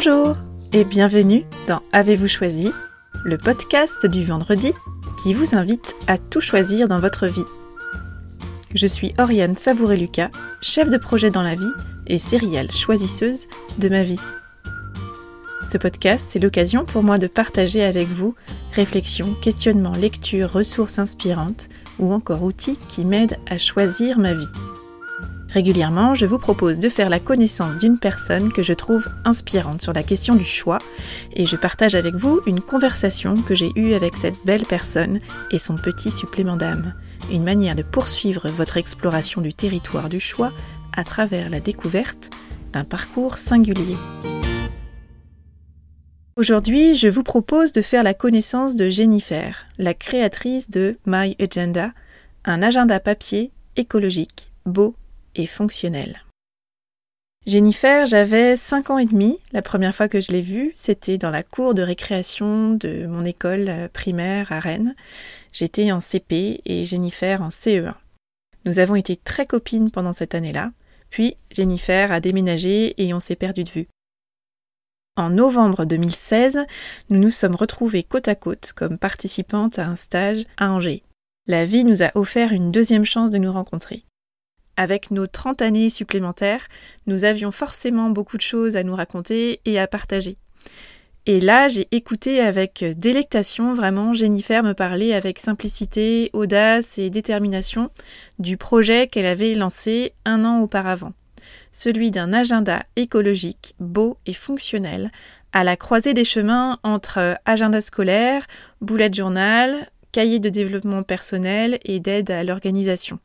Bonjour et bienvenue dans Avez-vous choisi, le podcast du vendredi qui vous invite à tout choisir dans votre vie. Je suis Oriane Savouré-Lucas, chef de projet dans la vie et céréale choisisseuse de ma vie. Ce podcast, c'est l'occasion pour moi de partager avec vous réflexions, questionnements, lectures, ressources inspirantes ou encore outils qui m'aident à choisir ma vie. Régulièrement, je vous propose de faire la connaissance d'une personne que je trouve inspirante sur la question du choix et je partage avec vous une conversation que j'ai eue avec cette belle personne et son petit supplément d'âme. Une manière de poursuivre votre exploration du territoire du choix à travers la découverte d'un parcours singulier. Aujourd'hui, je vous propose de faire la connaissance de Jennifer, la créatrice de My Agenda, un agenda papier écologique, beau et fonctionnel. Jennifer, j'avais 5 ans et demi la première fois que je l'ai vue, c'était dans la cour de récréation de mon école euh, primaire à Rennes. J'étais en CP et Jennifer en CE1. Nous avons été très copines pendant cette année-là, puis Jennifer a déménagé et on s'est perdu de vue. En novembre 2016, nous nous sommes retrouvés côte à côte comme participantes à un stage à Angers. La vie nous a offert une deuxième chance de nous rencontrer. Avec nos 30 années supplémentaires, nous avions forcément beaucoup de choses à nous raconter et à partager. Et là, j'ai écouté avec délectation vraiment Jennifer me parler avec simplicité, audace et détermination du projet qu'elle avait lancé un an auparavant. Celui d'un agenda écologique, beau et fonctionnel, à la croisée des chemins entre agenda scolaire, bullet journal, cahier de développement personnel et d'aide à l'organisation.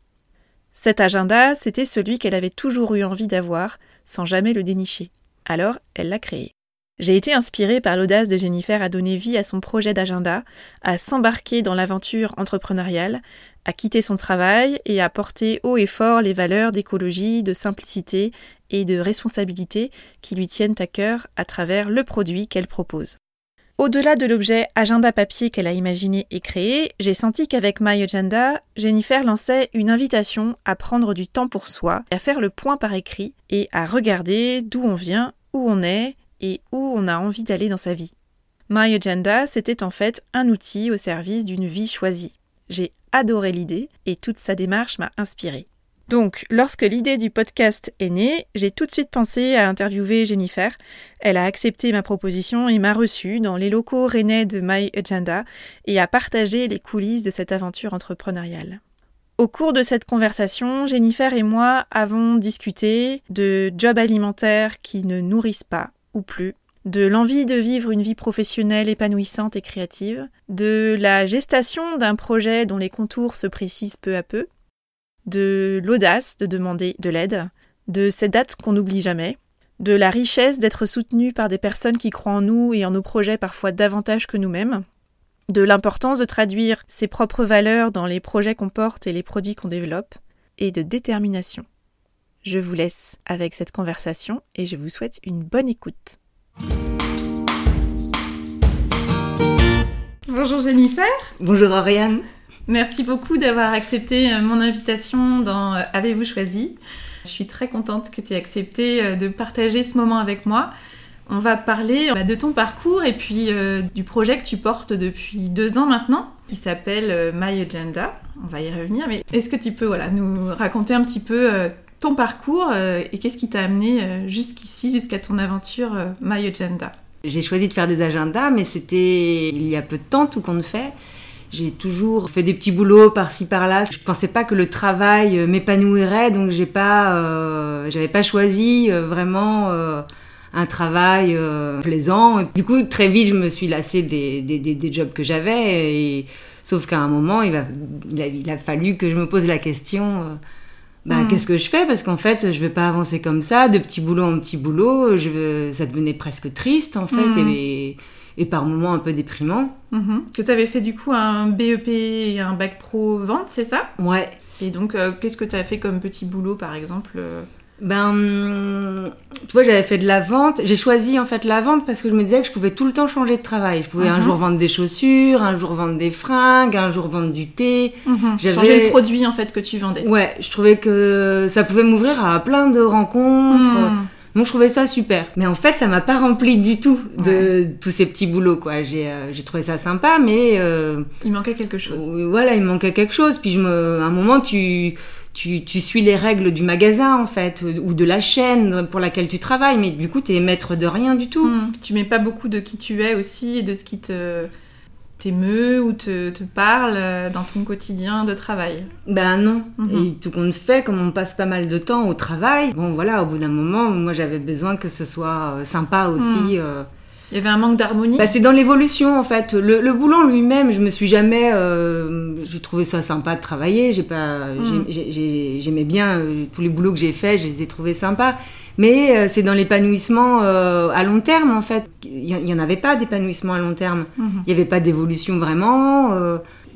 Cet agenda, c'était celui qu'elle avait toujours eu envie d'avoir, sans jamais le dénicher. Alors, elle l'a créé. J'ai été inspirée par l'audace de Jennifer à donner vie à son projet d'agenda, à s'embarquer dans l'aventure entrepreneuriale, à quitter son travail et à porter haut et fort les valeurs d'écologie, de simplicité et de responsabilité qui lui tiennent à cœur à travers le produit qu'elle propose. Au-delà de l'objet agenda papier qu'elle a imaginé et créé, j'ai senti qu'avec My Agenda, Jennifer lançait une invitation à prendre du temps pour soi, à faire le point par écrit et à regarder d'où on vient, où on est et où on a envie d'aller dans sa vie. My Agenda, c'était en fait un outil au service d'une vie choisie. J'ai adoré l'idée et toute sa démarche m'a inspirée. Donc, lorsque l'idée du podcast est née, j'ai tout de suite pensé à interviewer Jennifer. Elle a accepté ma proposition et m'a reçue dans les locaux rennais de My Agenda et a partagé les coulisses de cette aventure entrepreneuriale. Au cours de cette conversation, Jennifer et moi avons discuté de jobs alimentaires qui ne nourrissent pas ou plus, de l'envie de vivre une vie professionnelle épanouissante et créative, de la gestation d'un projet dont les contours se précisent peu à peu, de l'audace de demander de l'aide, de ces dates qu'on n'oublie jamais, de la richesse d'être soutenu par des personnes qui croient en nous et en nos projets parfois davantage que nous-mêmes, de l'importance de traduire ses propres valeurs dans les projets qu'on porte et les produits qu'on développe, et de détermination. Je vous laisse avec cette conversation et je vous souhaite une bonne écoute. Bonjour Jennifer. Bonjour Ariane. Merci beaucoup d'avoir accepté euh, mon invitation dans euh, Avez-vous choisi? Je suis très contente que tu aies accepté euh, de partager ce moment avec moi. On va parler bah, de ton parcours et puis du projet que tu portes depuis deux ans maintenant, qui s'appelle My Agenda. On va y revenir, mais est-ce que tu peux voilà, nous raconter un petit peu ton parcours et qu'est-ce qui t'a amené jusqu'ici, jusqu'à ton aventure My Agenda? J'ai choisi de faire des agendas, mais c'était il y a peu de temps, tout compte fait. J'ai toujours fait des petits boulots par-ci par-là. Je pensais pas que le travail euh, m'épanouirait, donc j'ai pas, euh, j'avais pas choisi euh, vraiment un travail plaisant. du coup, très vite, je me suis lassée des, des, des, jobs que j'avais. Et, sauf qu'à un moment, il, a, fallu que je me pose la question. Bah, hmm. qu'est-ce que je fais? Parce qu'en fait, je vais pas avancer comme ça, de petit boulot en petit boulot. Je, ça devenait presque triste, en fait. Hmm. Et, et par moments un peu déprimant. Mhm. Que tu avais fait du coup un BEP et un bac pro vente, c'est ça? Ouais. Et donc, euh, qu'est-ce que tu as fait comme petit boulot par exemple euh? Ben, tu vois, j'avais fait de la vente. J'ai choisi en fait la vente parce que je me disais que je pouvais tout le temps changer de travail. Je pouvais un mhm. jour vendre des chaussures, un jour vendre des fringues, un jour vendre du thé. Mhm. Changer le produit en fait que tu vendais. Ouais, je trouvais que ça pouvait m'ouvrir à plein de rencontres Donc je trouvais ça super. Mais en fait, ça m'a pas rempli du tout de tous ces petits boulots, quoi. J'ai euh, j'ai trouvé ça sympa, mais euh, Il manquait quelque chose. voilà, il manquait quelque chose. Puis je me, à un moment, tu, tu, tu suis les règles du magasin, en fait, ou de la chaîne pour laquelle tu travailles, mais du coup, t'es maître de rien du tout. Hmm. Tu mets pas beaucoup de qui tu es aussi et de ce qui te t'émeut ou te, te parle euh, dans ton quotidien de travail? Ben non. Mhm. Et tout compte fait, comme on passe pas mal de temps au travail, bon voilà, au bout d'un moment, moi j'avais besoin que ce soit euh, sympa aussi. euh. Il y avait un manque d'harmonie. Bah, c'est dans l'évolution en fait. Le, le boulot en lui-même, je me suis jamais. euh, j'ai trouvé ça sympa de travailler. J'ai pas. Mm. j'ai- J'aimais bien euh, tous les boulots que j'ai faits, je les ai trouvés sympas. Mais euh, c'est dans l'épanouissement euh, à long terme en fait. Il y, il y en avait pas d'épanouissement à long terme. Mhm. Il n'y avait pas d'évolution vraiment.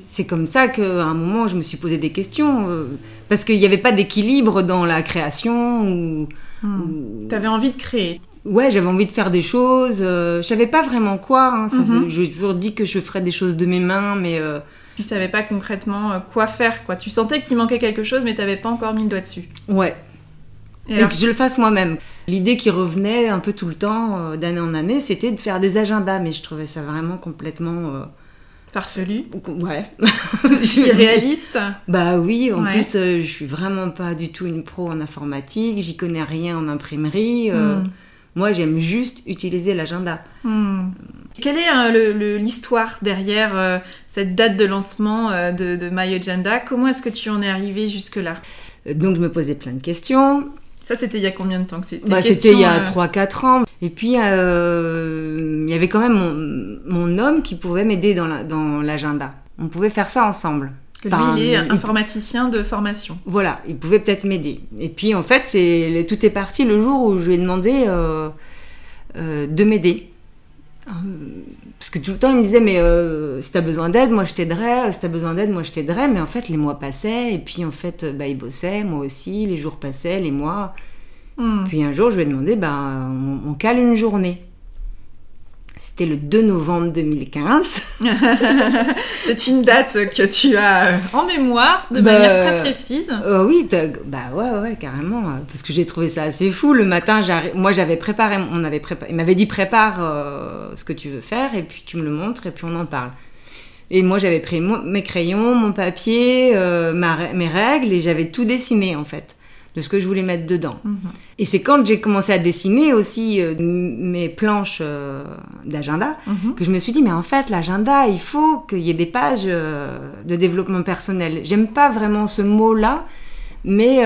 c'est comme ça qu'à un moment, je me suis posé des questions. euh, parce qu'il n'y avait pas d'équilibre dans la création. Ou, Hmm. ou- T'avais envie de créer. Ouais, j'avais envie de faire des choses. euh, je savais pas vraiment quoi. hein, ça Mhm. fait- J'ai toujours dit que je ferais des choses de mes mains, mais euh, Tu savais pas concrètement euh, quoi faire, quoi. Tu sentais qu'il manquait quelque chose, mais t'avais pas encore mis le doigt dessus. ouais. Et que je le fasse moi-même. L'idée qui revenait un peu tout le temps, euh, d'année en année, c'était de faire des agendas, mais je trouvais ça vraiment complètement. euh, farfelu, Ouais. Je irréaliste. Bah oui, en Ouais. plus, je suis vraiment pas du tout une pro en informatique, j'y connais rien en imprimerie. Hmm. Moi, j'aime juste utiliser l'agenda. Hmm. Quelle est euh, le- l'histoire derrière euh, cette date de lancement euh, de, de My Agenda? Comment est-ce que tu en es arrivé jusque-là? Euh, Donc, je me posais plein de questions. Ça, c'était il y a combien de temps que c'était Bah, c'était il y a 3-4 ans. Et puis, euh, il y avait quand même mon, mon homme qui pouvait m'aider dans la- dans l'agenda. On pouvait faire ça ensemble. Que lui, il est il- informaticien de formation. Voilà, il pouvait peut-être m'aider. Et puis, en fait, c'est tout est parti le jour où je lui ai demandé euh, euh, de m'aider. Euh, Parce que tout le temps, il me disait, mais si t'as besoin d'aide, moi je t'aiderai. Si t'as besoin d'aide, moi je t'aiderai. Mais en fait, les mois passaient. Et puis, en fait, bah, il bossait, moi aussi. Les jours passaient, les mois. Hmm. Puis un jour, je lui ai demandé, bah, on, on cale une journée. C'était le 2 novembre 2015. C'est une date que tu as euh, en mémoire de Bah, manière très précise. Euh, oui, bah ouais, ouais, carrément. euh, Parce que j'ai trouvé ça assez fou. Le matin, moi j'avais préparé, on avait préparé, il m'avait dit prépare euh, ce que tu veux faire et puis tu me le montres et puis on en parle. Et moi j'avais pris mes crayons, mon papier, euh, ma mes règles et j'avais tout dessiné en fait de ce que je voulais mettre dedans. Mhm. Et c'est quand j'ai commencé à dessiner aussi euh, mes planches euh, d'agenda Mhm. que je me suis dit, mais en fait, l'agenda, il faut qu'il y ait des pages euh, de développement personnel. J'aime pas vraiment ce mot-là, mais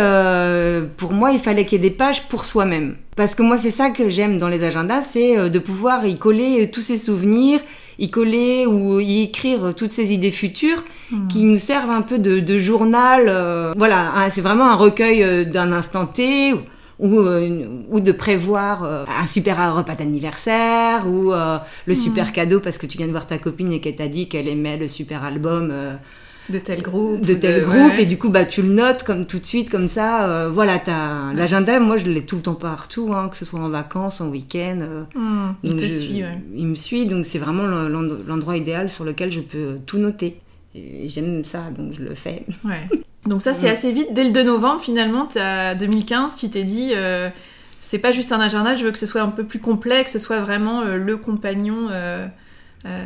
pour moi, il fallait qu'il y ait des pages pour soi-même. Parce que moi, c'est ça que j'aime dans les agendas, c'est de pouvoir y coller tous ces souvenirs, y coller ou y écrire toutes ces idées futures Mhm. qui nous servent un peu de, de journal. euh, voilà, hein, c'est vraiment un recueil euh, d'un instant T. Ou, ou, euh, ou de prévoir euh, un super repas d'anniversaire ou euh, le super cadeau parce que tu viens de voir ta copine et qu'elle t'a dit qu'elle aimait le super album De tel groupe. de tel groupe ouais. et du coup bah tu le notes comme tout de suite comme ça euh, voilà t'as l'agenda moi je l'ai tout le temps partout hein, que ce soit en vacances en week-end euh, Hmm. Il te je- suit, ouais. il me suit donc c'est vraiment l'en- l'en- l'endroit idéal sur lequel je peux tout noter j'aime ça donc je le fais Ouais. Donc ça, c'est assez vite. Dès le 2 novembre, finalement, t'as 2015, tu t'es dit, euh, c'est pas juste un agenda, je veux que ce soit un peu plus complet, que ce soit vraiment euh, le compagnon euh, euh,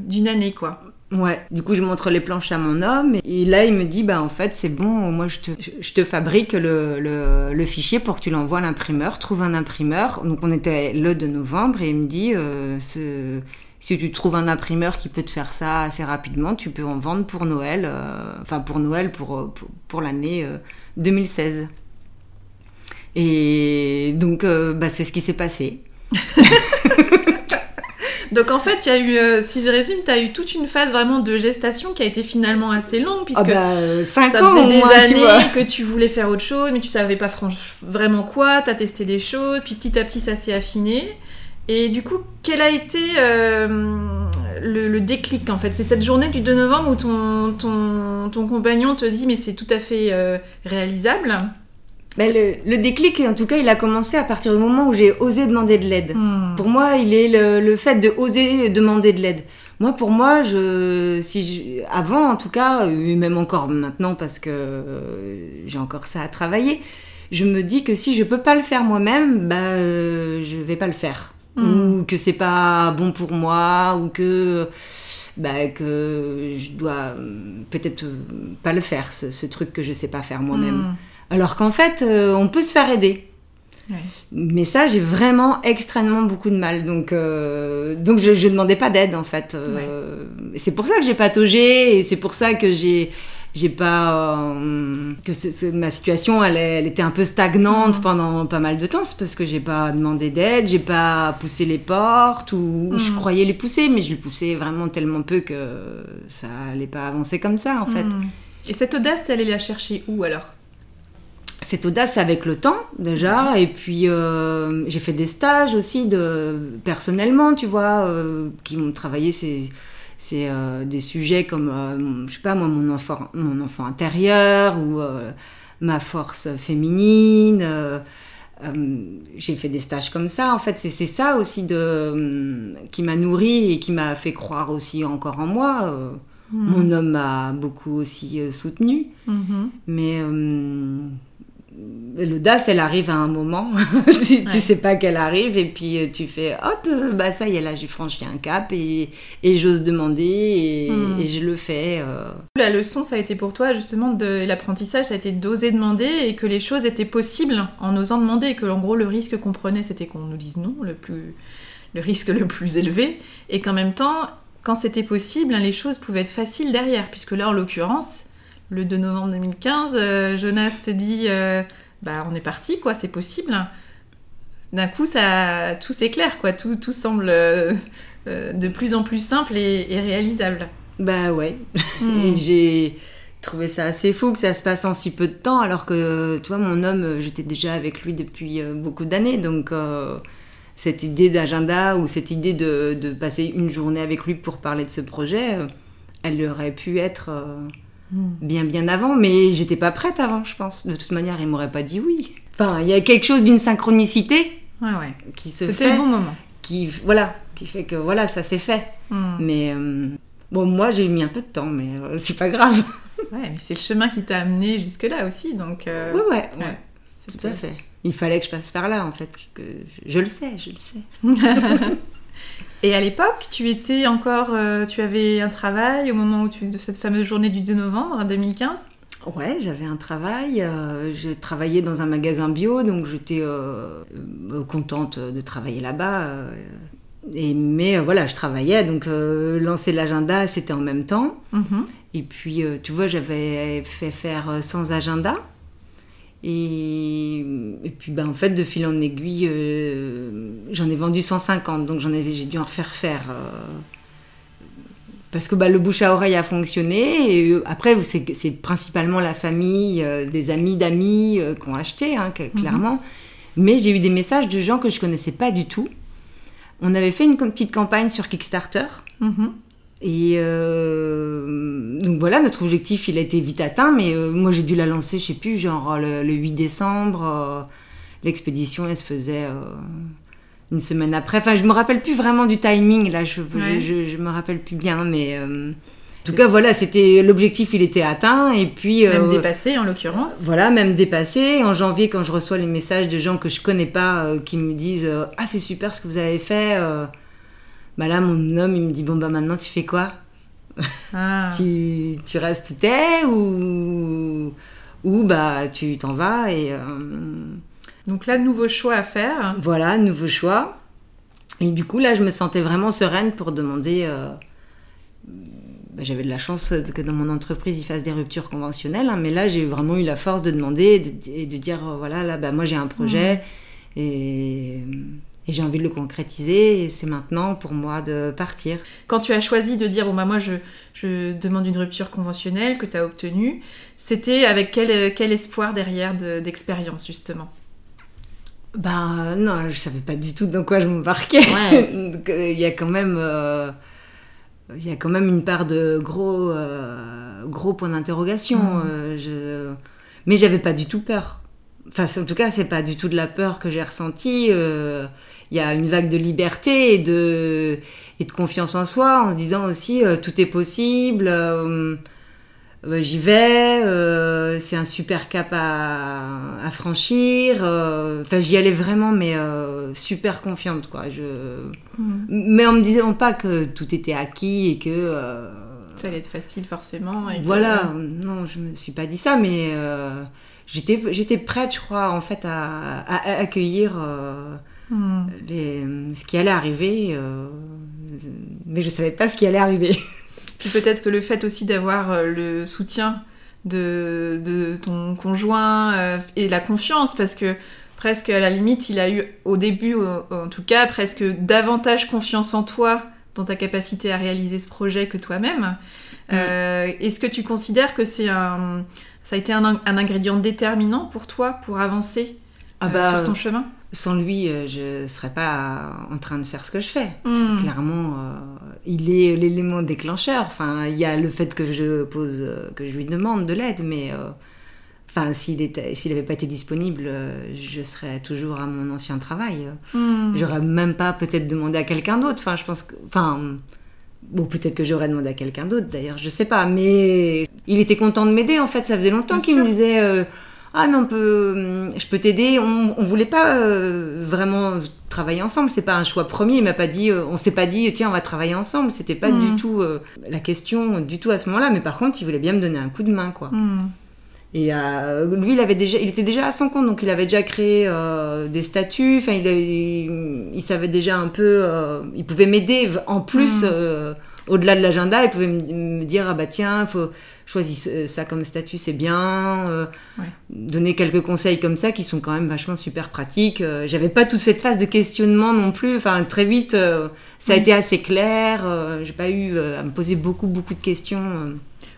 d'une année, quoi. Ouais, du coup je montre les planches à mon homme et là il me dit bah en fait c'est bon, moi je te, je, te fabrique le, le, le fichier pour que tu l'envoies à l'imprimeur, trouve un imprimeur. Donc on était le 2 novembre et il me dit euh, si tu trouves un imprimeur qui peut te faire ça assez rapidement, tu peux en vendre pour Noël, euh, enfin pour Noël pour, pour, pour l'année euh, 2016. Et donc euh, bah, c'est ce qui s'est passé. Donc en fait, il y a eu, euh, si je résume, t'as eu toute une phase vraiment de gestation qui a été finalement assez longue, puisque bah 5 ça ans faisait des moins, tu vois. années que tu voulais faire autre chose, mais tu savais pas vraiment quoi, t'as testé des choses, puis petit à petit ça s'est affiné. Et du coup, quel a été euh, le, le déclic en fait? C'est cette journée du 2 novembre où ton, ton, ton compagnon te dit mais c'est tout à fait euh, réalisable. Ben, le, le déclic, en tout cas, il a commencé à partir du moment où j'ai osé demander de l'aide. Hmm. Pour moi, il est le, le fait de oser demander de l'aide. Moi, pour moi, je, si je- avant, en tout cas, et même encore maintenant, parce que euh, j'ai encore ça à travailler, je me dis que si je peux pas le faire moi-même, bah, euh, je vais pas le faire. Mm. Ou que c'est pas bon pour moi, ou que, bah, que je dois euh, peut-être pas le faire, ce, ce truc que je sais pas faire moi-même. Mm. Alors qu'en fait, euh, on peut se faire aider. Ouais. Mais ça, j'ai vraiment extrêmement beaucoup de mal. Donc, euh, donc je, je demandais pas d'aide en fait. Euh, C'est pour ça que j'ai pataugé et c'est pour ça que j'ai j'ai pas euh, que ma situation elle, elle était un peu stagnante Mhm. pendant pas mal de temps c'est parce que j'ai pas demandé d'aide j'ai pas poussé les portes ou je Mhm. croyais les pousser mais je les poussais vraiment tellement peu que ça allait pas avancer comme ça en fait Mm. Et cette audace, t'es allée la chercher où alors? Cette audace avec le temps déjà et puis euh, j'ai fait des stages aussi de personnellement tu vois euh, qui m'ont travaillé c'est c'est euh, des sujets comme je sais pas moi mon enfant mon enfant intérieur ou ma force féminine j'ai fait des stages comme ça en fait c'est ça aussi de qui m'a nourri et qui m'a fait croire aussi encore en moi euh, Mm. mon homme m'a beaucoup aussi soutenu Mhm. mais l'audace, elle arrive à un moment. si Ouais. tu sais pas qu'elle arrive, et puis euh, tu fais hop, euh, bah ça y est, là j'ai franchi un cap et, et j'ose demander et, Hmm. et je le fais. euh. La leçon, ça a été pour toi justement de l'apprentissage, ça a été d'oser demander et que les choses étaient possibles en osant demander et que en gros le risque qu'on prenait c'était qu'on nous dise non, le plus le risque le plus élevé et qu'en même temps quand c'était possible, hein, les choses pouvaient être faciles derrière puisque là en l'occurrence le 2 novembre 2015, euh, Jonas te dit euh, bah on est parti quoi, c'est possible. D'un coup ça tout s'éclaire quoi, tout tout semble euh, de plus en plus simple et, et réalisable. Bah ouais. Hmm. J'ai trouvé ça assez fou que ça se passe en si peu de temps, alors que, tu vois, mon homme, j'étais déjà avec lui depuis beaucoup d'années, donc euh, cette idée d'agenda ou cette idée de, de passer une journée avec lui pour parler de ce projet, elle aurait pu être euh. Bien bien avant, mais j'étais pas prête avant, je pense. De toute manière, il m'aurait pas dit oui. Enfin, il y a quelque chose d'une synchronicité Ouais ouais. qui se C'était fait, le bon moment. qui voilà, qui fait que voilà, ça s'est fait. Hmm. Mais euh, bon, moi, j'ai mis un peu de temps, mais euh, c'est pas grave. Ouais, mais c'est le chemin qui t'a amené jusque-là aussi, donc... euh, Ouais, ouais, tout c'était- à fait. Il fallait que je passe par là, en fait. Que je, je le sais, je le sais. Et à l'époque, tu étais encore... euh, tu avais un travail au moment où tu, de cette fameuse journée du 2 novembre 2015 Ouais, j'avais un travail. euh, je travaillais dans un magasin bio, donc j'étais euh, contente de travailler là-bas. et, mais voilà, je travaillais, donc lancer l'agenda, c'était en même temps. Mhm. Et puis, tu vois, j'avais fait faire sans agenda. Et, et puis, ben, en fait, de fil en aiguille, euh, j'en ai vendu 150, donc j'en avais, j'ai dû en refaire faire. euh, parce que bah, le bouche à oreille a fonctionné. Et euh, après, c'est, c'est principalement la famille, euh, des amis d'amis qui ont acheté, hein, que- clairement. Mais j'ai eu des messages de gens que je connaissais pas du tout. On avait fait une petite campagne sur Kickstarter. Mhm. Et euh, donc voilà, notre objectif, il a été vite atteint, mais euh, moi j'ai dû la lancer, je sais plus, genre le, le 8 décembre. euh, L'expédition, elle se faisait euh, une semaine après. Enfin, je me rappelle plus vraiment du timing, là, je, Ouais. je, je, je me rappelle plus bien, mais euh, en tout cas, voilà, c'était l'objectif, il était atteint, et puis. Même dépassé, en l'occurrence. voilà, même dépassé. En janvier, quand je reçois les messages de gens que je connais pas euh, qui me disent euh, Ah, c'est super ce que vous avez fait. Bah là, mon homme, il me dit Bon, bah maintenant, tu fais quoi? Ah. tu, tu restes où t'es ou, ou bah tu t'en vas et euh, Donc là, nouveau choix à faire. voilà, nouveau choix. Et du coup, là, je me sentais vraiment sereine pour demander. euh, bah, J'avais de la chance que dans mon entreprise, ils fassent des ruptures conventionnelles, hein, mais là, j'ai vraiment eu la force de demander et de, et de dire euh, voilà, là, bah, moi, j'ai un projet et, et j'ai envie de le concrétiser et c'est maintenant pour moi de partir. Quand tu as choisi de dire, bon, bah moi, je, je demande une rupture conventionnelle que tu as obtenue, c'était avec quel, quel espoir derrière de- d'expérience, justement? Bah non, je savais pas du tout dans quoi je m'embarquais. Ouais. Euh, Il y a quand même, euh, il y a quand même une part de gros, euh, gros points d'interrogation. Euh, je... Mais j'avais pas du tout peur. Enfin, en tout cas, c'est pas du tout de la peur que j'ai ressentie. euh, Il y a une vague de liberté et de, et de confiance en soi, en se disant aussi euh, tout est possible. euh, bah, j'y vais, euh, c'est un super cap à, franchir. Euh, enfin, j'y allais vraiment, mais euh, super confiante, quoi. Je... Mm. Mais en me disant pas que tout était acquis et que. ça allait être facile, forcément. voilà, non, je me suis pas dit ça, mais j'étais, j'étais prête, je crois, en fait, à, accueillir mm. les, ce qui allait arriver. mais je savais pas ce qui allait arriver. Puis peut-être que le fait aussi d'avoir euh, le soutien de, de ton conjoint euh, et la confiance, parce que presque à la limite, il a eu au début, en tout cas, presque davantage confiance en toi, dans ta capacité à réaliser ce projet que toi-même. Mm. Euh, est-ce que tu considères que c'est un, ça a été un, un, ingrédient déterminant pour toi pour avancer ah bah, sur ton chemin? Sans lui, euh, je ne serais pas en train de faire ce que je fais. Hmm. Clairement, euh, il est l'élément déclencheur. Enfin, il y a le fait que je pose, euh, que je lui demande de l'aide, mais enfin, s'il n'avait pas été disponible, je serais toujours à mon ancien travail. Hmm. J'aurais même pas peut-être demandé à quelqu'un d'autre. Enfin, je pense que, enfin, bon, peut-être que j'aurais demandé à quelqu'un d'autre. D'ailleurs, je sais pas. Mais il était content de m'aider. En fait, ça faisait longtemps qu'il me disait ah mais on peut, hum, je peux t'aider. On, on voulait pas euh, vraiment travailler ensemble. C'est pas un choix premier. Il m'a pas dit, euh, on s'est pas dit, tiens, on va travailler ensemble. C'était pas du mm. tout euh, la question du tout à ce moment-là. Mais par contre, il voulait bien me donner un coup de main, quoi. Mm. Et lui, il avait déjà, il était déjà à son compte, donc il avait déjà créé des statuts. Enfin, il, il, savait déjà un peu, il pouvait m'aider en plus. Mm. Au-delà de l'agenda, il pouvait me dire ah bah tiens, faut choisis euh, ça comme statut, c'est bien. Euh, donner quelques conseils comme ça qui sont quand même vachement super pratiques. Euh, j'avais pas toute cette phase de questionnement non plus. Enfin, très vite, ça a été assez clair. J'ai pas eu à me poser beaucoup, beaucoup de questions.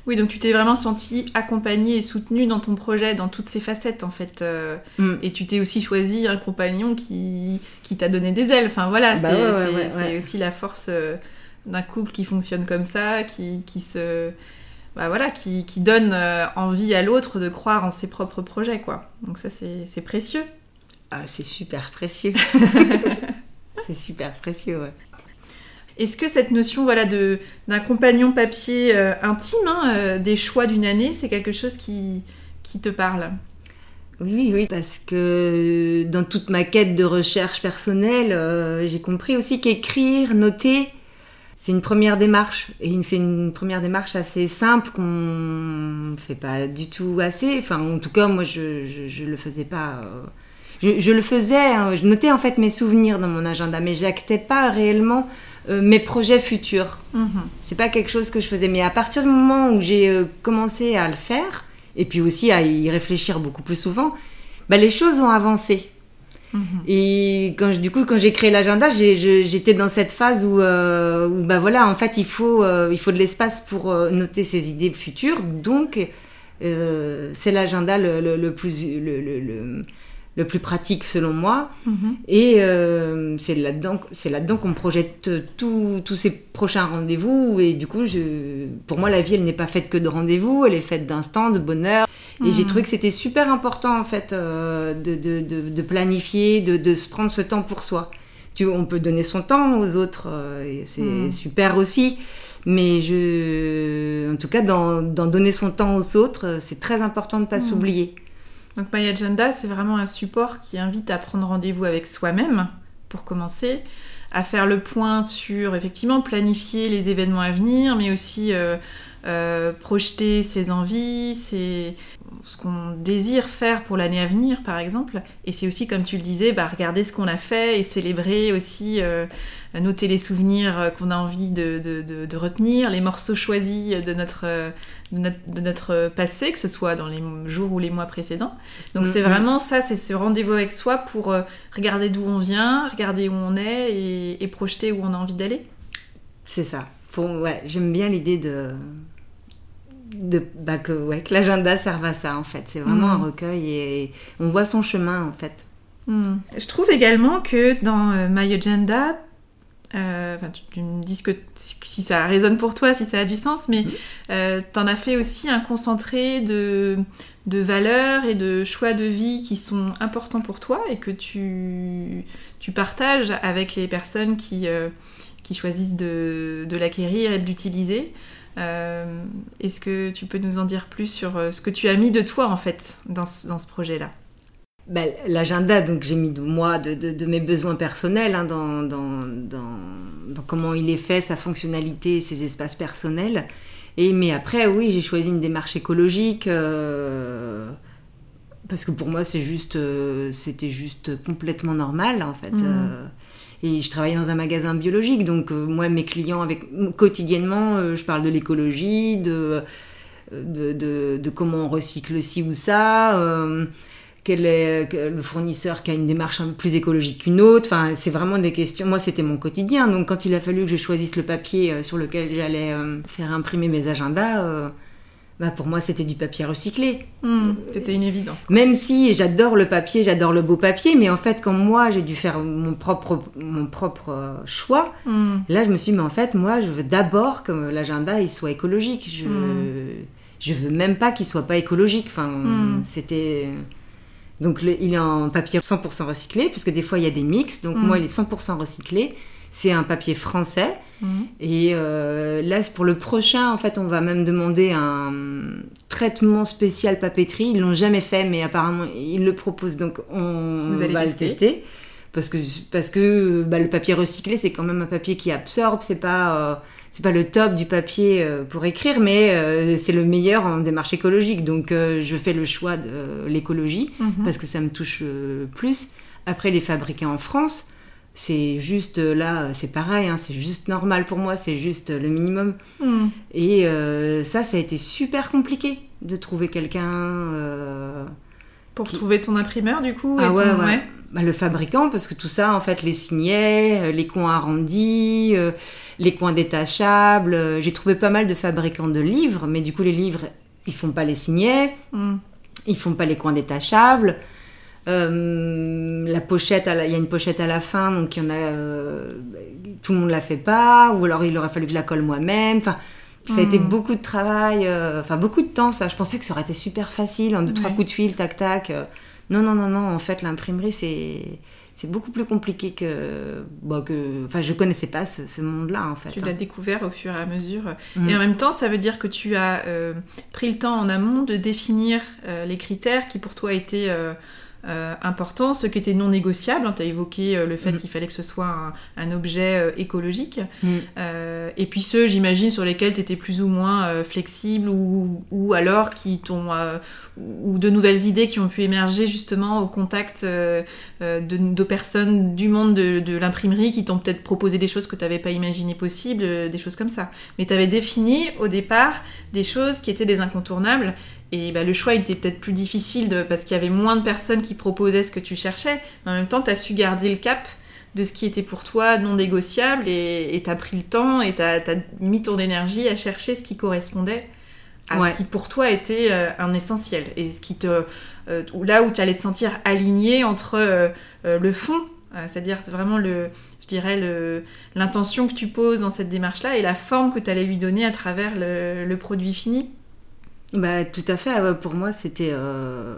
Oui, donc tu t'es vraiment senti accompagnée et soutenue dans ton projet, dans toutes ses facettes en fait. Mm. Et tu t'es aussi choisi un compagnon qui, qui t'a donné des ailes. Enfin voilà, bah c'est aussi la force d'un couple qui fonctionne comme ça, qui, qui se bah voilà, qui, qui donne euh, envie à l'autre de croire en ses propres projets, quoi. Donc ça, c'est précieux. Ah, c'est super précieux. c'est super précieux, ouais. Est-ce que cette notion voilà, d'un compagnon papier euh, intime, hein, euh, des choix d'une année, c'est quelque chose qui, qui te parle? Oui, oui, parce que dans toute ma quête de recherche personnelle, j'ai compris aussi qu'écrire, noter, c'est une première démarche et c'est une première démarche assez simple qu'on fait pas du tout assez. Enfin, en tout cas, moi, je je, le faisais pas. Euh, je, le faisais, hein, je notais en fait mes souvenirs dans mon agenda, mais j'actais pas réellement euh, mes projets futurs. Mhm. C'est pas quelque chose que je faisais. Mais à partir du moment où j'ai euh, commencé à le faire, et puis aussi à y réfléchir beaucoup plus souvent, bah, les choses ont avancé. Mhm. Et quand du coup, quand j'ai créé l'agenda, j'étais dans cette phase où, euh, où, bah voilà, en fait, il faut, euh, il faut de l'espace pour euh, noter ses idées futures. Donc, c'est l'agenda le, plus, le plus pratique selon moi. Mhm. Et euh, c'est là-dedans, c'est là-dedans qu'on projette tous ces prochains rendez-vous. Et du coup, je, pour moi, la vie, elle n'est pas faite que de rendez-vous, elle est faite d'instants, de bonheur. Et j'ai mhm. trouvé que c'était super important, en fait, euh, de, de, de, planifier, de, se prendre ce temps pour soi. Tu, on peut donner son temps aux autres, euh, et c'est mhm. super aussi. Mais je, en tout cas, dans, dans, donner son temps aux autres, c'est très important de ne pas s'oublier. Donc My Agenda, c'est vraiment un support qui invite à prendre rendez-vous avec soi-même, pour commencer, à faire le point sur effectivement planifier les événements à venir, mais aussi euh, euh, projeter ses envies, ses... ce qu'on désire faire pour l'année à venir, par exemple. Et c'est aussi, comme tu le disais, bah, regarder ce qu'on a fait et célébrer aussi, euh, noter les souvenirs qu'on a envie de, de, retenir, les morceaux choisis de notre, de notre, passé, que ce soit dans les jours ou les mois précédents. Donc c'est mm-hmm. vraiment ça, c'est ce rendez-vous avec soi pour regarder d'où on vient, regarder où on est et, et projeter où on a envie d'aller. C'est ça. ouais, j'aime bien l'idée de de, bah, que, ouais, que l'agenda serve à ça en fait. C'est vraiment un mm. recueil et, on voit son chemin en fait. Mm. Je trouve également que dans euh, My Agenda, euh, tu, me dis que si ça résonne pour toi, si ça a du sens, mais mm. euh, tu en as fait aussi un concentré de, de valeurs et de choix de vie qui sont importants pour toi et que tu, tu partages avec les personnes qui, qui choisissent de, de l'acquérir et de l'utiliser. Est-ce que tu peux nous en dire plus sur ce que tu as mis de toi en fait dans ce, projet-là? Bah, L'agenda, donc j'ai mis de moi, de, mes besoins personnels hein, dans, dans, comment il est fait, sa fonctionnalité, ses espaces personnels. Et, mais après, oui, j'ai choisi une démarche écologique parce que pour moi c'est juste euh, c'était juste complètement normal en fait mmh. euh, et je travaillais dans un magasin biologique donc euh, moi mes clients avec quotidiennement je parle de l'écologie de de, de comment on recycle ci ou ça quel est le fournisseur qui a une démarche plus écologique qu'une autre. Enfin c'est vraiment des questions. Moi c'était mon quotidien. Donc quand il a fallu que je choisisse le papier sur lequel j'allais faire imprimer mes agendas bah pour moi c'était du papier recyclé. Hmm, c'était une évidence. Même si j'adore le papier, j'adore le beau papier, mais en fait quand moi j'ai dû faire mon propre, mon propre euh, choix, hmm. là je me suis dit mais en fait moi je veux d'abord que l'agenda il soit écologique. Je, hmm. je veux même pas qu'il soit pas écologique. Enfin c'était... Donc il est en papier 100% recyclé, puisque des fois il y a des mix, donc moi il est 100% recyclé. C'est un papier français. Mhm. Et euh, là, pour le prochain, en fait, on va même demander un traitement spécial papeterie. Ils l'ont jamais fait, mais apparemment, ils le proposent, donc on va le tester. Parce que, parce que bah, le papier recyclé, c'est quand même un papier qui absorbe, c'est pas, euh, c'est pas le top du papier euh, pour écrire, mais c'est le meilleur en démarche écologique. Donc je fais le choix de l'écologie, mhm. parce que ça me touche plus. Après, les fabriquer en France, c'est juste euh, là, c'est pareil, hein, c'est juste normal pour moi, c'est juste le minimum. Hmm. Et euh, ça, ça a été super compliqué de trouver quelqu'un. Euh, pour trouver ton imprimeur, du coup Ah ouais, ouais. Bah, le fabricant, parce que tout ça, en fait, les signets, les coins arrondis, les coins détachables. J'ai trouvé pas mal de fabricants de livres, mais du coup, les livres, ils font pas les signets, hmm. ils font pas les coins détachables. Euh, la pochette, il y a une pochette à la fin, donc il y en a, euh, tout le monde la fait pas, ou alors il aurait fallu que je la colle moi-même. Enfin, ça a été hmm. beaucoup de travail, euh, enfin beaucoup de temps. Ça, je pensais que ça aurait été super facile, en deux trois coups de fil, tac tac. Non non non non, en fait l'imprimerie c'est c'est beaucoup plus compliqué que, bon, que enfin je connaissais pas ce, monde-là en fait. Tu l'as hein. découvert au fur et à mesure. Hmm. Et en même temps, ça veut dire que tu as pris le temps en amont de définir les critères qui pour toi étaient euh, important, ce qui était non négociable. Hein, tu as évoqué euh, le fait mm. qu'il fallait que ce soit un, objet euh, écologique. Mm. et puis ceux, j'imagine, sur lesquels tu étais plus ou moins flexible ou, ou, alors qui t'ont. ou de nouvelles idées qui ont pu émerger justement au contact de, de, personnes du monde de, de l'imprimerie qui t'ont peut-être proposé des choses que tu n'avais pas imaginé possibles, des choses comme ça. Mais tu avais défini au départ des choses qui étaient des incontournables et bah, le choix était peut-être plus difficile de, parce qu'il y avait moins de personnes qui proposaient ce que tu cherchais. Mais en même temps, tu as su garder le cap de ce qui était pour toi non négociable et tu as pris le temps et tu as, mis ton énergie à chercher ce qui correspondait à ce qui pour toi était euh, un essentiel. Et ce qui te, euh, là où tu allais te sentir aligné entre euh, le fond, c'est-à-dire vraiment le, je dirais l'intention que tu poses dans cette démarche-là et la forme que tu allais lui donner à travers le produit fini. Bah, tout à fait. Ah pour moi, c'était. Euh...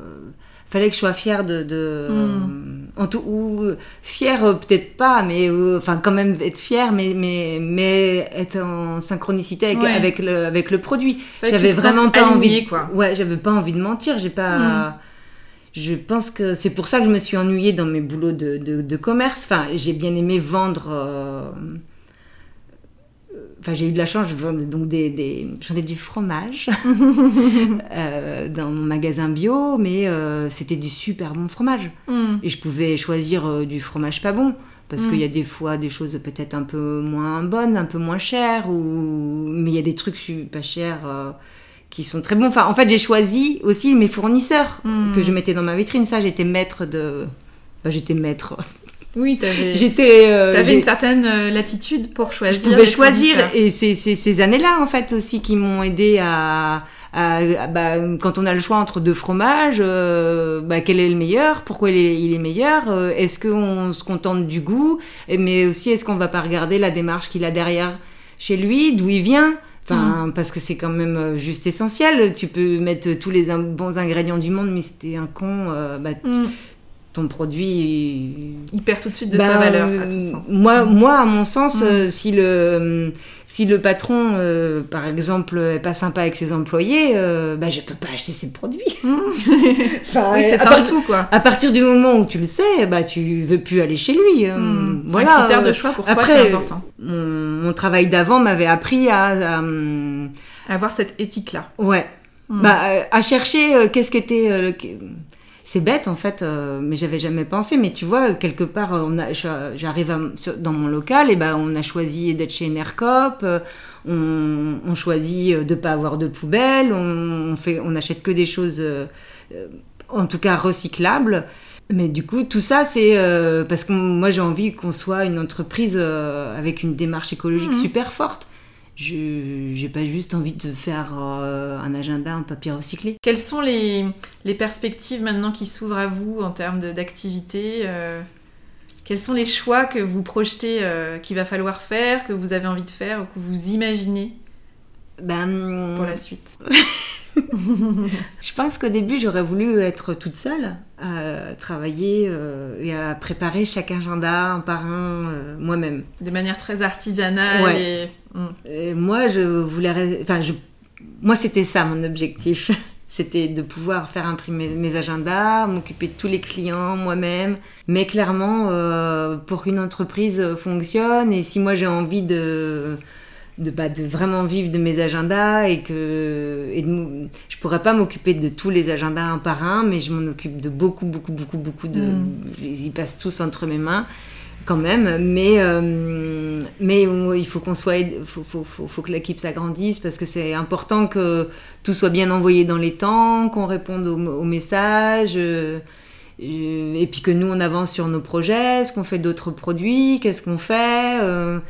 Fallait que je sois fière de. de... Hmm. En tout, ou fière, euh, peut-être pas, mais. Enfin, quand même être fière, mais, mais, mais être en synchronicité avec, avec, le, avec le produit. J'avais vraiment pas envie. Quoi. Ouais, j'avais pas envie de mentir. J'ai pas. Hmm. Je pense que c'est pour ça que je me suis ennuyée dans mes boulots de, de, de commerce. Enfin, j'ai bien aimé vendre. Euh, Enfin, j'ai eu de la chance, je vendais donc des, des vendais du fromage euh, dans mon magasin bio, mais euh, c'était du super bon fromage. Mm. Et je pouvais choisir euh, du fromage pas bon, parce mm. qu'il y a des fois des choses peut-être un peu moins bonnes, un peu moins chères, ou... mais il y a des trucs pas chers qui sont très bons. Enfin, en fait, j'ai choisi aussi mes fournisseurs mm. que je mettais dans ma vitrine. Ça, j'étais maître de. Enfin, j'étais maître. Oui, t'avais. J'étais. Euh, une certaine euh, latitude pour choisir. Je pouvais choisir, et c'est ces années-là en fait aussi qui m'ont aidé à. à, bah, quand on a le choix entre deux fromages, euh, bah, quel est le meilleur Pourquoi il est, il est meilleur euh, Est-ce qu'on se contente du goût Mais aussi, est-ce qu'on va pas regarder la démarche qu'il a derrière chez lui, d'où il vient? Enfin, mm. parce que c'est quand même juste essentiel. Tu peux mettre tous les bons ingrédients du monde, mais si t'es un con, bah, mm ton produit il perd tout de suite de sa ben, valeur à tout sens. Moi, moi à mon sens, mm. si le si le patron, euh, par exemple, est pas sympa avec ses employés, euh, bah, je peux pas acheter ses produits. enfin, oui, c'est un tout, quoi. À partir du moment où tu le sais, bah, tu veux plus aller chez lui. Euh, mm. Voilà. un critère de choix pour toi qui est important. Mon, travail d'avant m'avait appris à, à, avoir cette éthique-là. Ouais. Mm. Bah, à chercher qu'est-ce qu'était c'est bête en fait, euh, mais j'avais jamais pensé. Mais tu vois, quelque part, on j'arrive dans mon local, et ben on a choisi d'être chez Enercop, euh, on, on, choisit de pas avoir de poubelle, on, fait, on achète que des choses, euh, en tout cas recyclables. Mais du coup, tout ça, c'est parce que moi j'ai envie qu'on soit une entreprise avec une démarche écologique mmh. super forte je j'ai pas juste envie de faire euh, un agenda en papier recyclé. Quelles sont les, les perspectives maintenant qui s'ouvrent à vous en termes d'activité euh, Quels sont les choix que vous projetez euh, qu'il va falloir faire, que vous avez envie de faire ou que vous imaginez? Ben, pour la suite je pense qu'au début, j'aurais voulu être toute seule, à travailler euh, et à préparer chaque agenda un par un euh, moi-même. De manière très artisanale. Hmm. Et... moi, je voulais. Enfin, je... moi, c'était ça mon objectif. C'était de pouvoir faire imprimer mes agendas, m'occuper de tous les clients moi-même. Mais clairement, euh, pour qu'une entreprise fonctionne et si moi j'ai envie de de, bah, de vraiment vivre de mes agendas et que et de, je pourrais pas m'occuper de tous les agendas un par un, mais je m'en occupe de beaucoup, beaucoup, beaucoup, beaucoup de. Mm. Ils passent tous entre mes mains quand même, mais, euh, mais il faut qu'on soit, faut, faut, faut, faut que l'équipe s'agrandisse parce que c'est important que tout soit bien envoyé dans les temps, qu'on réponde aux, messages, euh, et puis que nous on avance sur nos projets, est-ce qu'on fait d'autres produits, qu'est-ce qu'on fait. Euh, euh,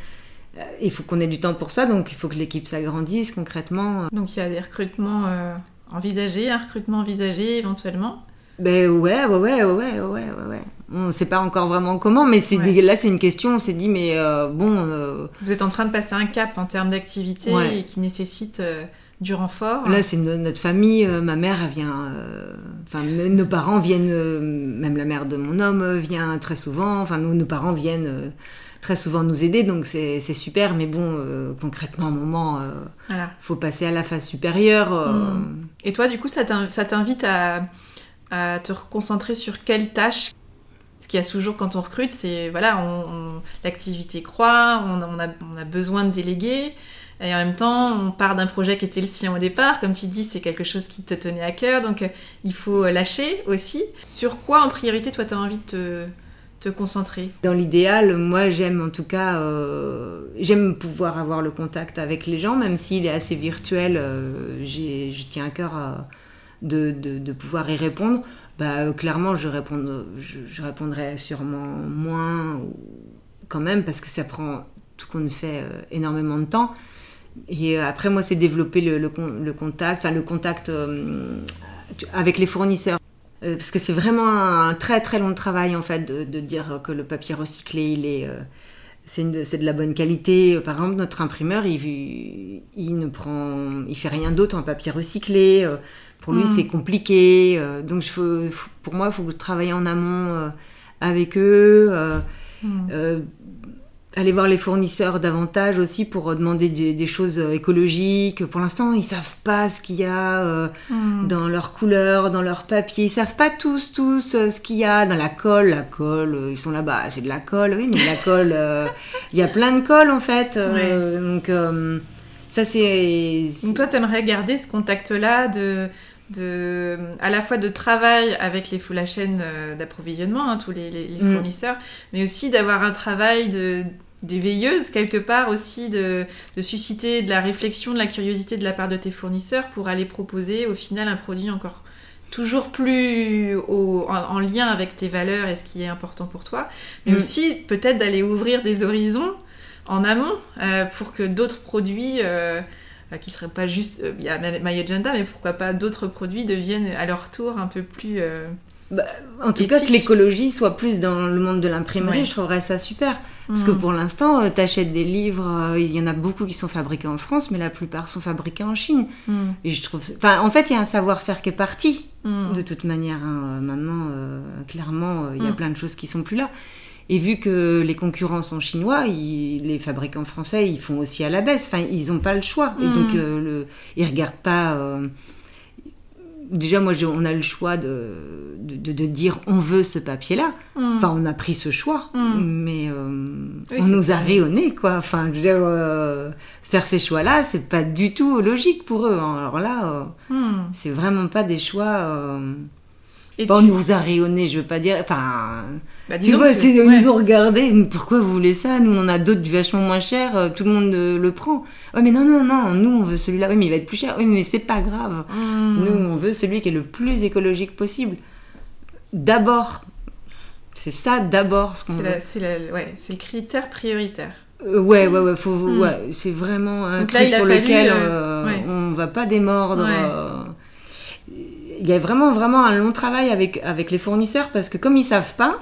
il faut qu'on ait du temps pour ça, donc il faut que l'équipe s'agrandisse concrètement. Donc il y a des recrutements euh, envisagés, un recrutement envisagé éventuellement Ben ouais, ouais, ouais, ouais, ouais, ouais. On ne sait pas encore vraiment comment, mais c'est là c'est une question, on s'est dit, mais euh, bon... Vous êtes en train de passer un cap en termes d'activité et qui nécessite du renfort. Là, c'est notre famille. ma mère, elle vient. Enfin, nos parents viennent. même la mère de mon homme vient très souvent. Enfin, nos, nos parents viennent très souvent nous aider, donc c'est super, mais bon, euh, concrètement, à un moment, il euh, faut passer à la phase supérieure. Euh. Hmm. Et toi, du coup, ça t'invite à, à, te concentrer sur quelle tâche Ce qu'il y a toujours quand on recrute, c'est, voilà, on, l'activité croît, on, on, a, on a besoin de déléguer, et en même temps, on part d'un projet qui était le sien au départ. Comme tu dis, c'est quelque chose qui te tenait à cœur. Donc, il faut lâcher aussi. Sur quoi, en priorité, toi, tu as envie de te, te concentrer Dans l'idéal, moi j'aime en tout cas, euh, j'aime pouvoir avoir le contact avec les gens, même s'il est assez virtuel, euh, je tiens à cœur euh, de, de, pouvoir y répondre. Bah, clairement, je, réponds, je, répondrai sûrement moins quand même, parce que ça prend tout compte fait énormément de temps. Et après, moi, c'est développer le, le contact, enfin le contact avec les fournisseurs. Euh, parce que c'est vraiment un très très long travail en fait de, dire que le papier recyclé il est euh, c'est de, la bonne qualité. Par exemple, notre imprimeur, il, il ne prend, il fait rien d'autre en papier recyclé. Euh, pour lui, mm. c'est compliqué. Donc, je, pour moi, il faut travailler en amont avec eux. Mm aller voir les fournisseurs davantage aussi pour demander des, choses euh, écologiques. Pour l'instant, ils savent pas ce qu'il y a euh, hmm. dans leurs couleurs, dans leurs papiers. Ils savent pas tous, tous euh, ce qu'il y a dans la colle. La colle, ils sont là-bas, c'est de la colle, oui, mais la colle, il y a plein de colle en fait. Donc ça c'est. Donc toi, t'aimerais garder ce contact-là de de, à la fois de travail avec les, la chaîne d'approvisionnement, hein, tous les, hmm. fournisseurs, mais aussi d'avoir un travail de, des veilleuses quelque part aussi de, susciter de la réflexion, de la curiosité de la part de tes fournisseurs pour aller proposer au final un produit encore toujours plus en, lien avec tes valeurs et ce qui est important pour toi, mais mm. aussi peut-être d'aller ouvrir des horizons en amont euh, pour que d'autres produits euh, euh, qui seraient pas juste il y a My Agenda mais pourquoi pas d'autres produits deviennent à leur tour un peu plus bah, en tout cas, que l'écologie soit plus dans le monde de l'imprimerie, je trouverais ça super. Parce que mm. pour l'instant, euh, tu achètes des livres, euh, il y en a beaucoup qui sont fabriqués en France, mais la plupart sont fabriqués en Chine. Mm. Et je trouve. Enfin, en fait, il y a un savoir-faire qui est parti, mm. de toute manière. Hein. Maintenant, clairement, il y a plein de choses qui sont plus là. Et vu que les concurrents sont chinois, ils- les fabricants français, ils font aussi à la baisse. Enfin, ils n'ont pas le choix. Et donc, euh, le, ils regardent pas. euh, Déjà, moi, on a le choix de, de, dire on veut ce papier-là. Mm. Enfin, on a pris ce choix, Mm. mais euh, Oui, on nous a ça. rayonnés, quoi. Enfin, je veux dire, euh, faire ces choix-là, c'est pas du tout logique pour eux. hein. Alors là, euh, Mm. c'est vraiment pas des choix. euh, Et Bon, on tu- nous a rayonnés, je veux pas dire. Enfin, bah, tu vois, c'est, ils ouais. nous ont regardé. mais Pourquoi vous voulez ça Nous, on en a d'autres vachement moins chers. euh, Tout le monde euh, le prend. Ouais, mais non, non, non. Nous, on veut celui-là. Oui, mais il va être plus cher. Oui, mais c'est pas grave. Mm. Nous, on veut celui qui est le plus écologique possible. D'abord. C'est ça, d'abord, ce qu'on veut. c'est ouais, le critère prioritaire. Euh, ouais, ouais, ouais, Hmm. ouais, c'est vraiment un Donc là, truc a sur fallu, lequel euh, euh, ouais. on va pas démordre. Il y a vraiment, vraiment un long travail avec, avec les fournisseurs parce que comme ils savent pas,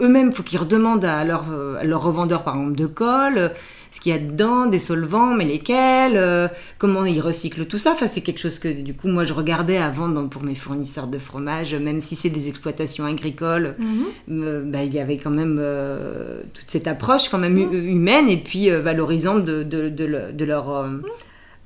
eux-mêmes, faut qu'ils redemandent à leur, euh, à leur revendeur, par exemple, de colle, euh, ce qu'il y a dedans, des solvants, mais lesquels, euh, comment ils recyclent tout ça. Enfin, c'est quelque chose que, du coup, moi, je regardais avant dans- pour mes fournisseurs de fromage, même si c'est des exploitations agricoles, euh, bah, il y avait quand même euh, toute cette approche quand même hu- humaine et puis euh, valorisante de, de, de le- de leur... euh,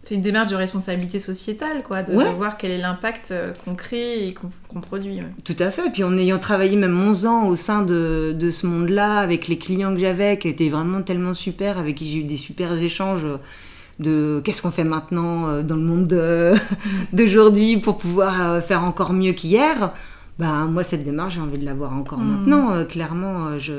C'est une démarche de responsabilité sociétale, quoi, de, Ouais. de voir quel est l'impact euh, qu'on crée et qu'on produit. ouais. Tout à fait. Puis en ayant travaillé même 11 ans au sein de, de ce monde-là, avec les clients que j'avais, qui étaient vraiment tellement super, avec qui j'ai eu des super échanges de qu'est-ce qu'on fait maintenant euh, dans le monde de- d'aujourd'hui pour pouvoir euh, faire encore mieux qu'hier? Ben, moi, cette démarche, j'ai envie de l'avoir encore Mm. maintenant. euh, clairement, euh, je...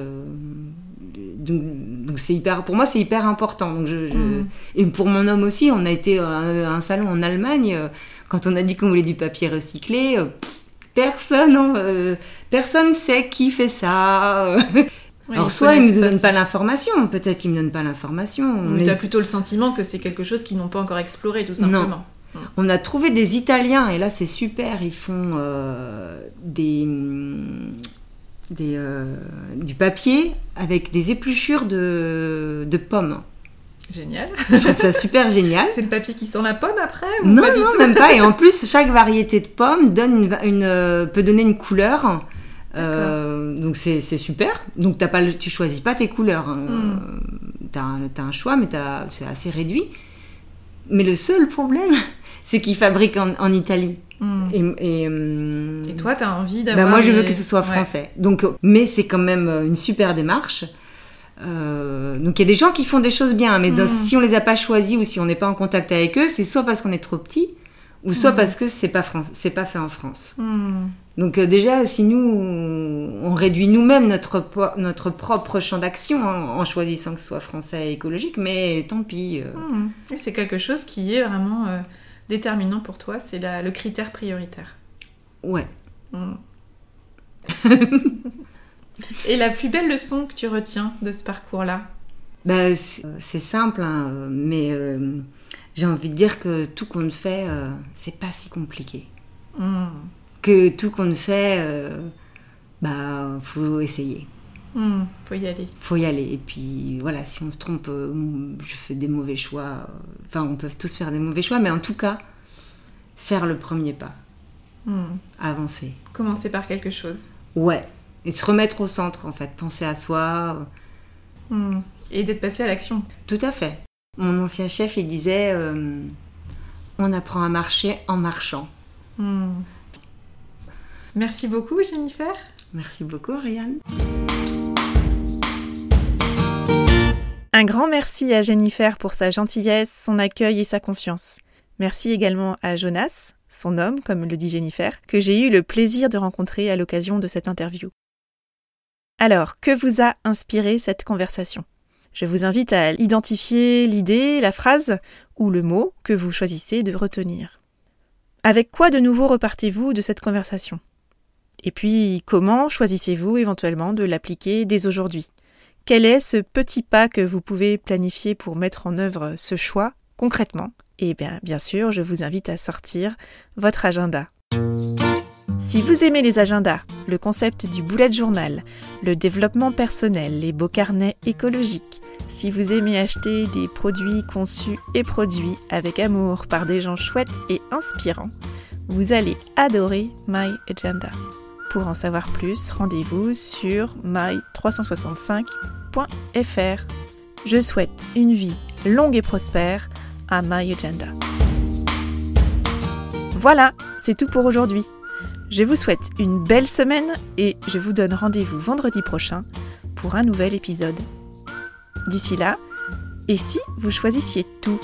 Donc, c'est hyper, pour moi, c'est hyper important. Donc je, je- Mm. Et pour mon homme aussi, on a été à un, salon en Allemagne. euh, Quand on a dit qu'on voulait du papier recyclé, euh, pff, personne, hein, euh, personne sait qui fait ça. Ouais, Alors ils soit ils connaissent me donnent pas l'information, peut-être qu'ils me donnent pas l'information. Mais tu as plutôt le sentiment que c'est quelque chose qu'ils n'ont pas encore exploré, tout simplement. On a trouvé des Italiens, et là c'est super, ils font euh, des, des, euh, du papier avec des épluchures de, de pommes. Génial. Je trouve ça super génial. C'est le papier qui sent la pomme après ou Non, pas du non, tout même pas. Et en plus, chaque variété de pomme donne une, euh, peut donner une couleur. Euh, donc c'est super. Donc t'as pas, le- tu choisis pas tes couleurs. hein. Mm. Euh, T'as un, t'as un choix, mais c'est assez réduit. Mais le seul problème, c'est qu'ils fabriquent en, en Italie. Mm. Et, et, hum, Et toi, t'as envie bah, d'avoir. moi, je veux que ce soit Ouais. français. Donc, euh, mais c'est quand même euh, une super démarche. Euh, donc, il y a des gens qui font des choses bien, mais dans- Mm. si on les a pas choisis ou si on n'est pas en contact avec eux, c'est soit parce qu'on est trop petit, ou soit Mm. parce que c'est pas c'est pas fait en France. Donc euh, déjà, si nous on réduit nous-mêmes notre notre propre champ d'action hein, en choisissant que ce soit français et écologique, mais tant pis. euh. C'est quelque chose qui est vraiment euh, déterminant pour toi, c'est le critère prioritaire. Ouais. Mm. Et la plus belle leçon que tu retiens de ce parcours-là? Bah, c'est simple, hein, mais euh, j'ai envie de dire que tout compte fait, euh, c'est pas si compliqué. Mm. Que tout compte fait, euh, bah, faut essayer. Mm. Faut y aller. Faut y aller. Et puis voilà, si on se trompe, euh, je fais des mauvais choix. euh, Enfin, on peut tous faire des mauvais choix, mais en tout cas, faire le premier pas, Mm. avancer. Commencer par quelque chose. Ouais. Et se remettre au centre, en fait. Penser à soi. euh, Mm. Et d'être passé à l'action. Tout à fait. Mon ancien chef, il disait euh, on apprend à marcher en marchant. Mm. Merci beaucoup, Jennifer. Merci beaucoup, Ariane. Un grand merci à Jennifer pour sa gentillesse, son accueil et sa confiance. Merci également à Jonas, son homme, comme le dit Jennifer, que j'ai eu le plaisir de rencontrer à l'occasion de cette interview. Alors, que vous a inspiré cette conversation? Je vous invite à identifier l'idée, la phrase ou le mot que vous choisissez de retenir. Avec quoi de nouveau repartez-vous de cette conversation? Et puis, comment choisissez-vous éventuellement de l'appliquer dès aujourd'hui? Quel est ce petit pas que vous pouvez planifier pour mettre en œuvre ce choix concrètement? Et bien, bien sûr, je vous invite à sortir votre agenda. Si vous aimez les agendas, le concept du bullet journal, le développement personnel, les beaux carnets écologiques, si vous aimez acheter des produits conçus et produits avec amour par des gens chouettes et inspirants, vous allez adorer My Agenda. Pour en savoir plus, rendez-vous sur my365.fr. Je souhaite une vie longue et prospère à My Agenda. Voilà, c'est tout pour aujourd'hui. Je vous souhaite une belle semaine et je vous donne rendez-vous vendredi prochain pour un nouvel épisode. D'ici là, et si vous choisissiez tout?